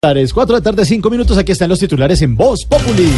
4 de la tarde, 5 minutos. Aquí están los titulares en Voz Populi.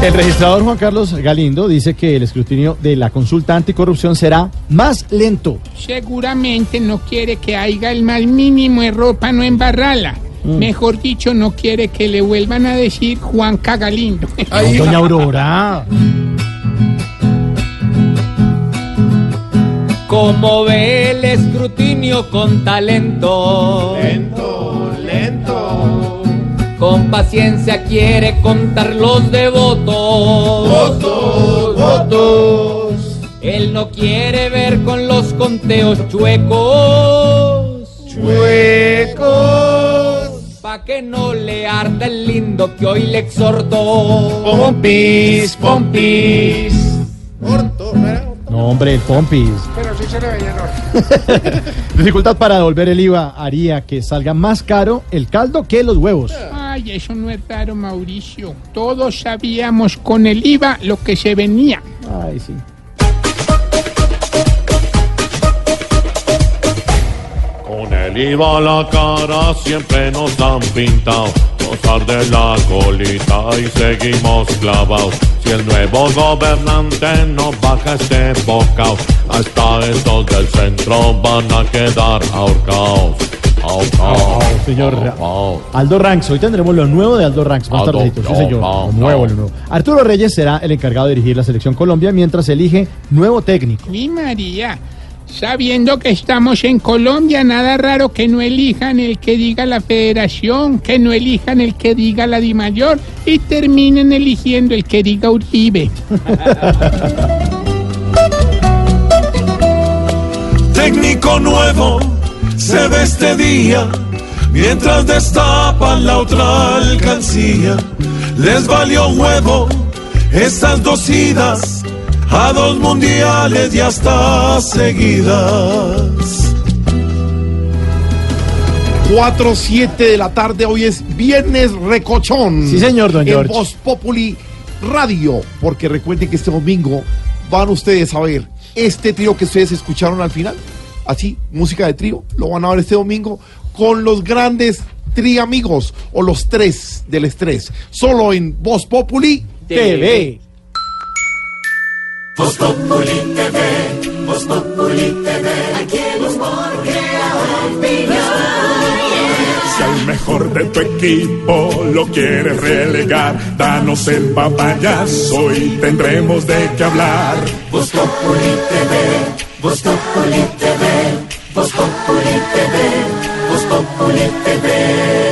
El registrador Juan Carlos Galindo dice que el escrutinio de la consulta anticorrupción será más lento. Seguramente no quiere que haya el más mínimo error para no embarrarla. Mejor dicho, no quiere que le vuelvan a decir Juan Cagalindo. Doña Aurora. Como ve el escrutinio con talento. Lento, lento. Con paciencia quiere contar los de votos. Votos, votos. Él no quiere ver con los conteos chuecos. Chuecos. Pa' que no le arda el lindo que hoy le exhortó. Pompis, pompis. Orto, ¿no hombre, el Pompis. Dificultad para devolver el IVA haría que salga más caro el caldo que los huevos. Ay, eso no es raro, Mauricio. Todos sabíamos con el IVA lo que se venía. Ay, sí. Con el IVA la cara siempre nos han pintado. Nos arde la colita y seguimos clavados. Si el nuevo gobernante no baja este bocao, hasta estos del centro van a quedar ahorcados. Ahorcados. señor. ahorcados. Aldo Ranks, hoy tendremos lo nuevo de Aldo Ranks, más Aldo, tardecito, sí no, señor. no, Lo nuevo, lo nuevo. Arturo Reyes será el encargado de dirigir la selección Colombia mientras elige nuevo técnico. Mi María, sabiendo que estamos en Colombia, nada raro que no elijan el que diga la federación, que no elijan el que diga la Dimayor y terminen eligiendo el que diga Uribe. técnico nuevo se ve este día mientras destapan la otra alcancía. Les valió huevo estas dos idas a dos mundiales y hasta seguidas. 4, 7 de la tarde, hoy es Viernes Recochón. Sí, señor, don En George. Voz Populi Radio, porque recuerden que este domingo van ustedes a ver este trío que ustedes escucharon al final. Así, música de trío, lo van a ver este domingo con los grandes triamigos o los tres del estrés. Solo en Voz Populi TV. Si al mejor de tu equipo lo quieres relegar, danos el papayazo y tendremos de qué hablar. Voz Populi TV, Voz Populi TV, Voz Populi TV, Voz Populi TV.